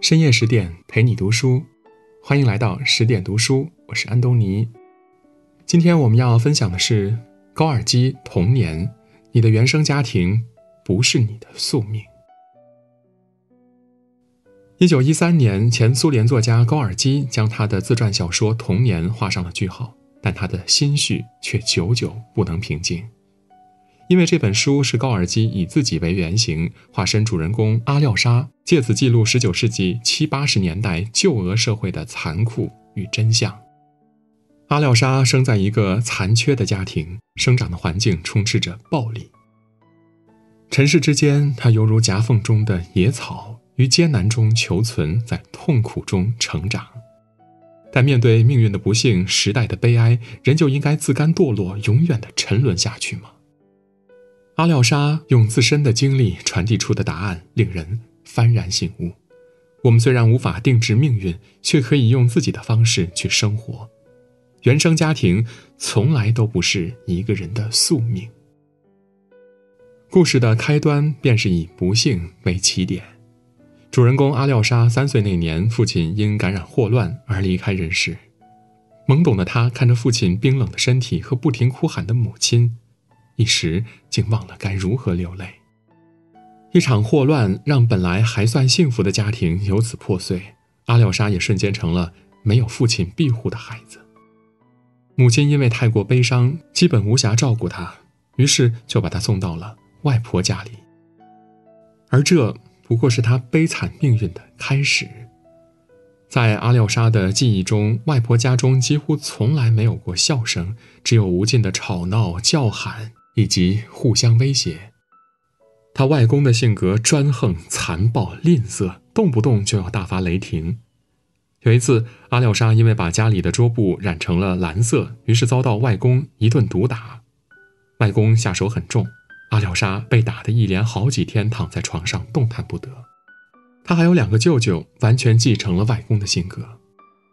深夜十点陪你读书，欢迎来到十点读书，我是安东尼。今天我们要分享的是高尔基《童年》，你的原生家庭不是你的宿命。一九一三年，前苏联作家高尔基将他的自传小说《童年》画上了句号，但他的心绪却久久不能平静。因为这本书是高尔基以自己为原型，化身主人公阿廖沙，借此记录十九世纪七八十年代旧俄社会的残酷与真相。阿廖沙生在一个残缺的家庭，生长的环境充斥着暴力。尘世之间，他犹如夹缝中的野草，于艰难中求存，在痛苦中成长。但面对命运的不幸、时代的悲哀，人就应该自甘堕落，永远的沉沦下去吗？阿廖沙用自身的经历传递出的答案令人幡然醒悟：我们虽然无法定制命运，却可以用自己的方式去生活。原生家庭从来都不是一个人的宿命。故事的开端便是以不幸为起点。主人公阿廖沙三岁那年，父亲因感染霍乱而离开人世。懵懂的他看着父亲冰冷的身体和不停哭喊的母亲。一时竟忘了该如何流泪。一场霍乱让本来还算幸福的家庭由此破碎，阿廖沙也瞬间成了没有父亲庇护的孩子。母亲因为太过悲伤，基本无暇照顾他，于是就把他送到了外婆家里。而这不过是他悲惨命运的开始。在阿廖沙的记忆中，外婆家中几乎从来没有过笑声，只有无尽的吵闹、叫喊。以及互相威胁。他外公的性格专横、残暴、吝啬，动不动就要大发雷霆。有一次，阿廖沙因为把家里的桌布染成了蓝色，于是遭到外公一顿毒打。外公下手很重，阿廖沙被打得一连好几天躺在床上动弹不得。他还有两个舅舅，完全继承了外公的性格。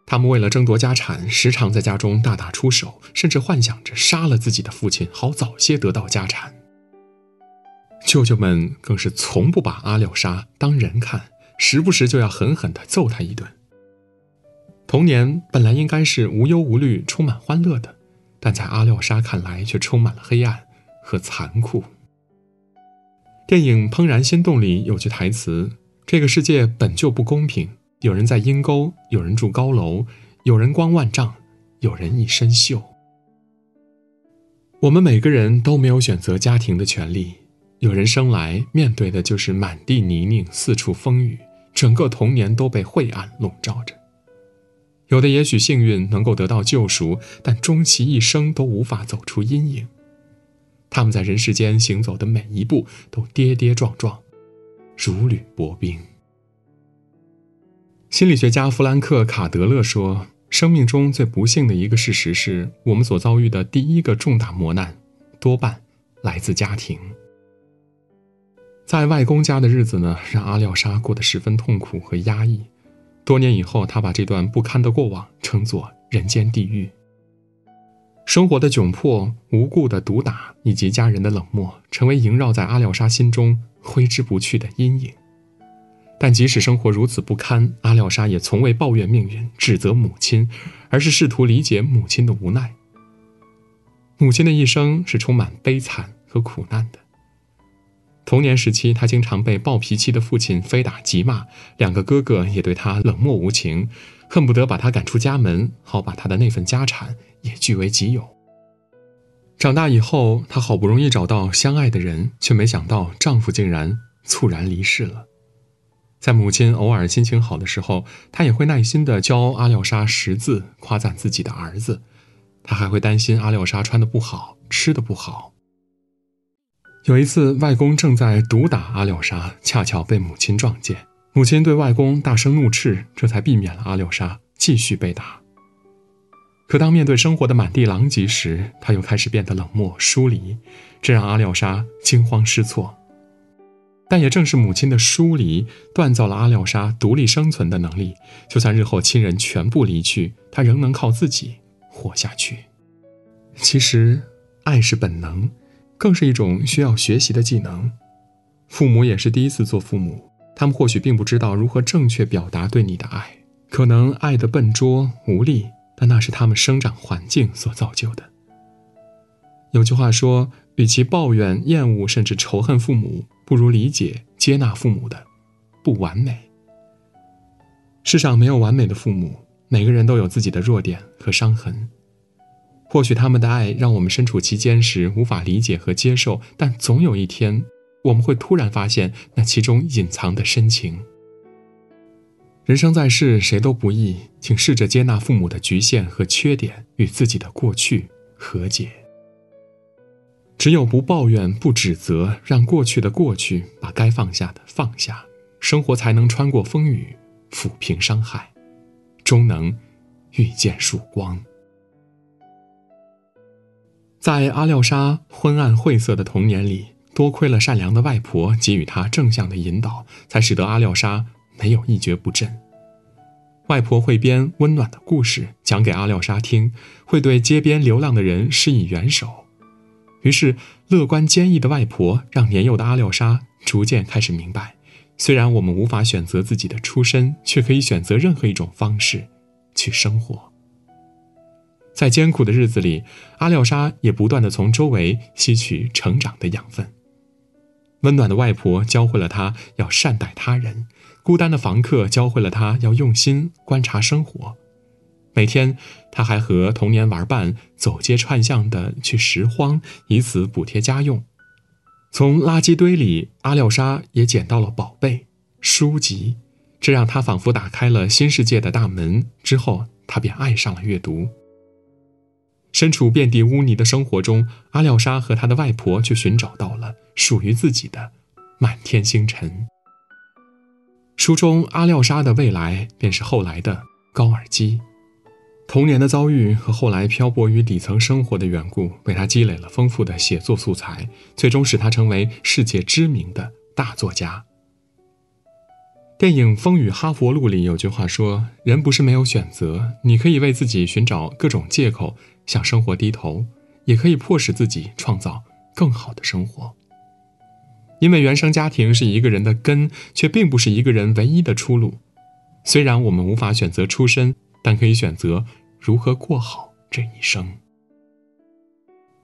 他们为了争夺家产，时常在家中大打出手，甚至幻想着杀了自己的父亲，好早些得到家产。舅舅们更是从不把阿廖沙当人看，时不时就要狠狠地揍他一顿。童年本来应该是无忧无虑、充满欢乐的，但在阿廖沙看来却充满了黑暗和残酷。电影《怦然心动》里有句台词：“这个世界本就不公平。”有人在阴沟，有人住高楼，有人光万丈，有人一身锈。我们每个人都没有选择家庭的权利。有人生来面对的就是满地泥泞，四处风雨，整个童年都被晦暗笼罩着。有的也许幸运能够得到救赎，但终其一生都无法走出阴影。他们在人世间行走的每一步都跌跌撞撞，如履薄冰。心理学家弗兰克·卡德勒说：“生命中最不幸的一个事实是，我们所遭遇的第一个重大磨难，多半来自家庭。在外公家的日子呢，让阿廖沙过得十分痛苦和压抑。多年以后，他把这段不堪的过往称作人间地狱。生活的窘迫、无故的毒打以及家人的冷漠，成为萦绕在阿廖沙心中挥之不去的阴影。”但即使生活如此不堪，阿廖沙也从未抱怨命运、指责母亲，而是试图理解母亲的无奈。母亲的一生是充满悲惨和苦难的。童年时期，他经常被暴脾气的父亲非打即骂，两个哥哥也对他冷漠无情，恨不得把他赶出家门，好把他的那份家产也据为己有。长大以后，她好不容易找到相爱的人，却没想到丈夫竟然猝然离世了。在母亲偶尔心情好的时候，他也会耐心地教阿廖沙识字，夸赞自己的儿子。他还会担心阿廖沙穿的不好，吃的不好。有一次，外公正在毒打阿廖沙，恰巧被母亲撞见，母亲对外公大声怒斥，这才避免了阿廖沙继续被打。可当面对生活的满地狼藉时，他又开始变得冷漠疏离，这让阿廖沙惊慌失措。但也正是母亲的疏离，锻造了阿廖沙独立生存的能力。就算日后亲人全部离去，他仍能靠自己活下去。其实，爱是本能，更是一种需要学习的技能。父母也是第一次做父母，他们或许并不知道如何正确表达对你的爱，可能爱的笨拙无力，但那是他们生长环境所造就的。有句话说：“与其抱怨、厌恶甚至仇恨父母，不如理解、接纳父母的不完美。”世上没有完美的父母，每个人都有自己的弱点和伤痕。或许他们的爱让我们身处其间时无法理解和接受，但总有一天，我们会突然发现那其中隐藏的深情。人生在世，谁都不易，请试着接纳父母的局限和缺点，与自己的过去和解。只有不抱怨、不指责，让过去的过去，把该放下的放下，生活才能穿过风雨，抚平伤害，终能遇见曙光。在阿廖沙昏暗晦涩的童年里，多亏了善良的外婆给予他正向的引导，才使得阿廖沙没有一蹶不振。外婆会编温暖的故事讲给阿廖沙听，会对街边流浪的人施以援手。于是，乐观坚毅的外婆让年幼的阿廖沙逐渐开始明白：虽然我们无法选择自己的出身，却可以选择任何一种方式去生活。在艰苦的日子里，阿廖沙也不断的从周围吸取成长的养分。温暖的外婆教会了他要善待他人，孤单的房客教会了他要用心观察生活。每天，他还和童年玩伴走街串巷的去拾荒，以此补贴家用。从垃圾堆里，阿廖沙也捡到了宝贝书籍，这让他仿佛打开了新世界的大门。之后，他便爱上了阅读。身处遍地污泥的生活中，阿廖沙和他的外婆却寻找到了属于自己的满天星辰。书中阿廖沙的未来便是后来的高尔基。童年的遭遇和后来漂泊于底层生活的缘故，为他积累了丰富的写作素材，最终使他成为世界知名的大作家。电影《风雨哈佛路》里有句话说：“人不是没有选择，你可以为自己寻找各种借口。”向生活低头，也可以迫使自己创造更好的生活。因为原生家庭是一个人的根，却并不是一个人唯一的出路。虽然我们无法选择出身，但可以选择如何过好这一生。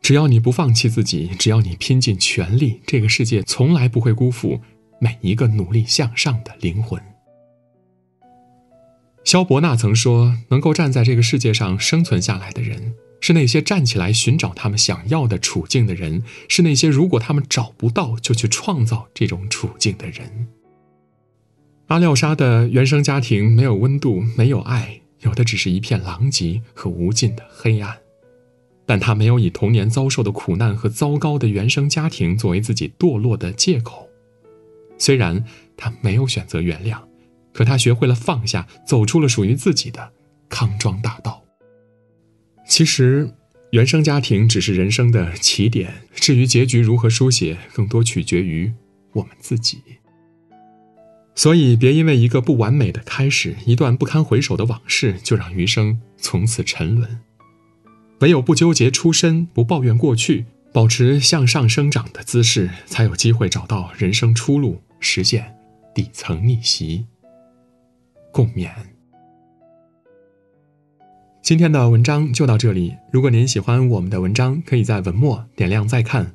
只要你不放弃自己，只要你拼尽全力，这个世界从来不会辜负每一个努力向上的灵魂。萧伯纳曾说：“能够站在这个世界上生存下来的人。”是那些站起来寻找他们想要的处境的人，是那些如果他们找不到就去创造这种处境的人。阿廖沙的原生家庭没有温度，没有爱，有的只是一片狼藉和无尽的黑暗。但他没有以童年遭受的苦难和糟糕的原生家庭作为自己堕落的借口。虽然他没有选择原谅，可他学会了放下，走出了属于自己的康庄大道。其实，原生家庭只是人生的起点，至于结局如何书写，更多取决于我们自己。所以，别因为一个不完美的开始，一段不堪回首的往事，就让余生从此沉沦。唯有不纠结出身，不抱怨过去，保持向上生长的姿势，才有机会找到人生出路，实现底层逆袭。共勉。今天的文章就到这里。如果您喜欢我们的文章，可以在文末点亮再看。